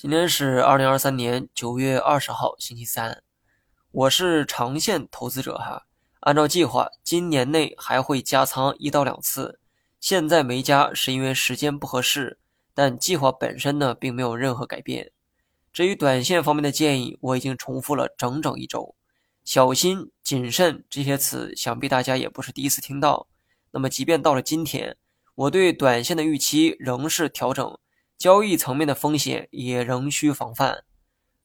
今天是二零二三年九月二十号，星期三。我是长线投资者哈，按照计划，今年内还会加仓一到两次。现在没加是因为时间不合适，但计划本身呢并没有任何改变。至于短线方面的建议，我已经重复了整整一周。小心、谨慎这些词，想必大家也不是第一次听到。那么，即便到了今天，我对短线的预期仍是调整。交易层面的风险也仍需防范。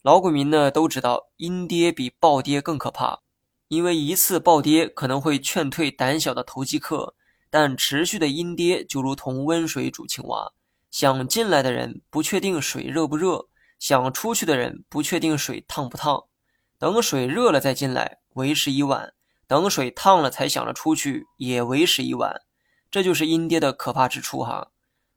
老股民呢都知道，阴跌比暴跌更可怕，因为一次暴跌可能会劝退胆小的投机客，但持续的阴跌就如同温水煮青蛙，想进来的人不确定水热不热，想出去的人不确定水烫不烫。等水热了再进来，为时已晚；等水烫了才想着出去，也为时已晚。这就是阴跌的可怕之处哈。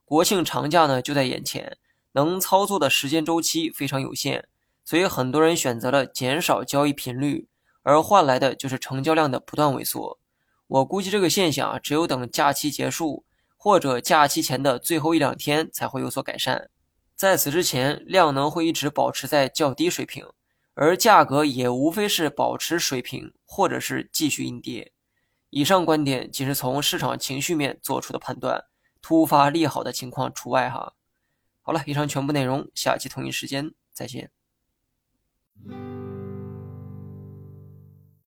国庆长假呢就在眼前，能操作的时间周期非常有限，所以很多人选择了减少交易频率，而换来的就是成交量的不断萎缩。我估计这个现象啊，只有等假期结束或者假期前的最后一两天才会有所改善，在此之前，量能会一直保持在较低水平，而价格也无非是保持水平或者是继续阴跌。以上观点仅是从市场情绪面做出的判断。突发利好的情况除外哈。好了，以上全部内容，下期同一时间再见。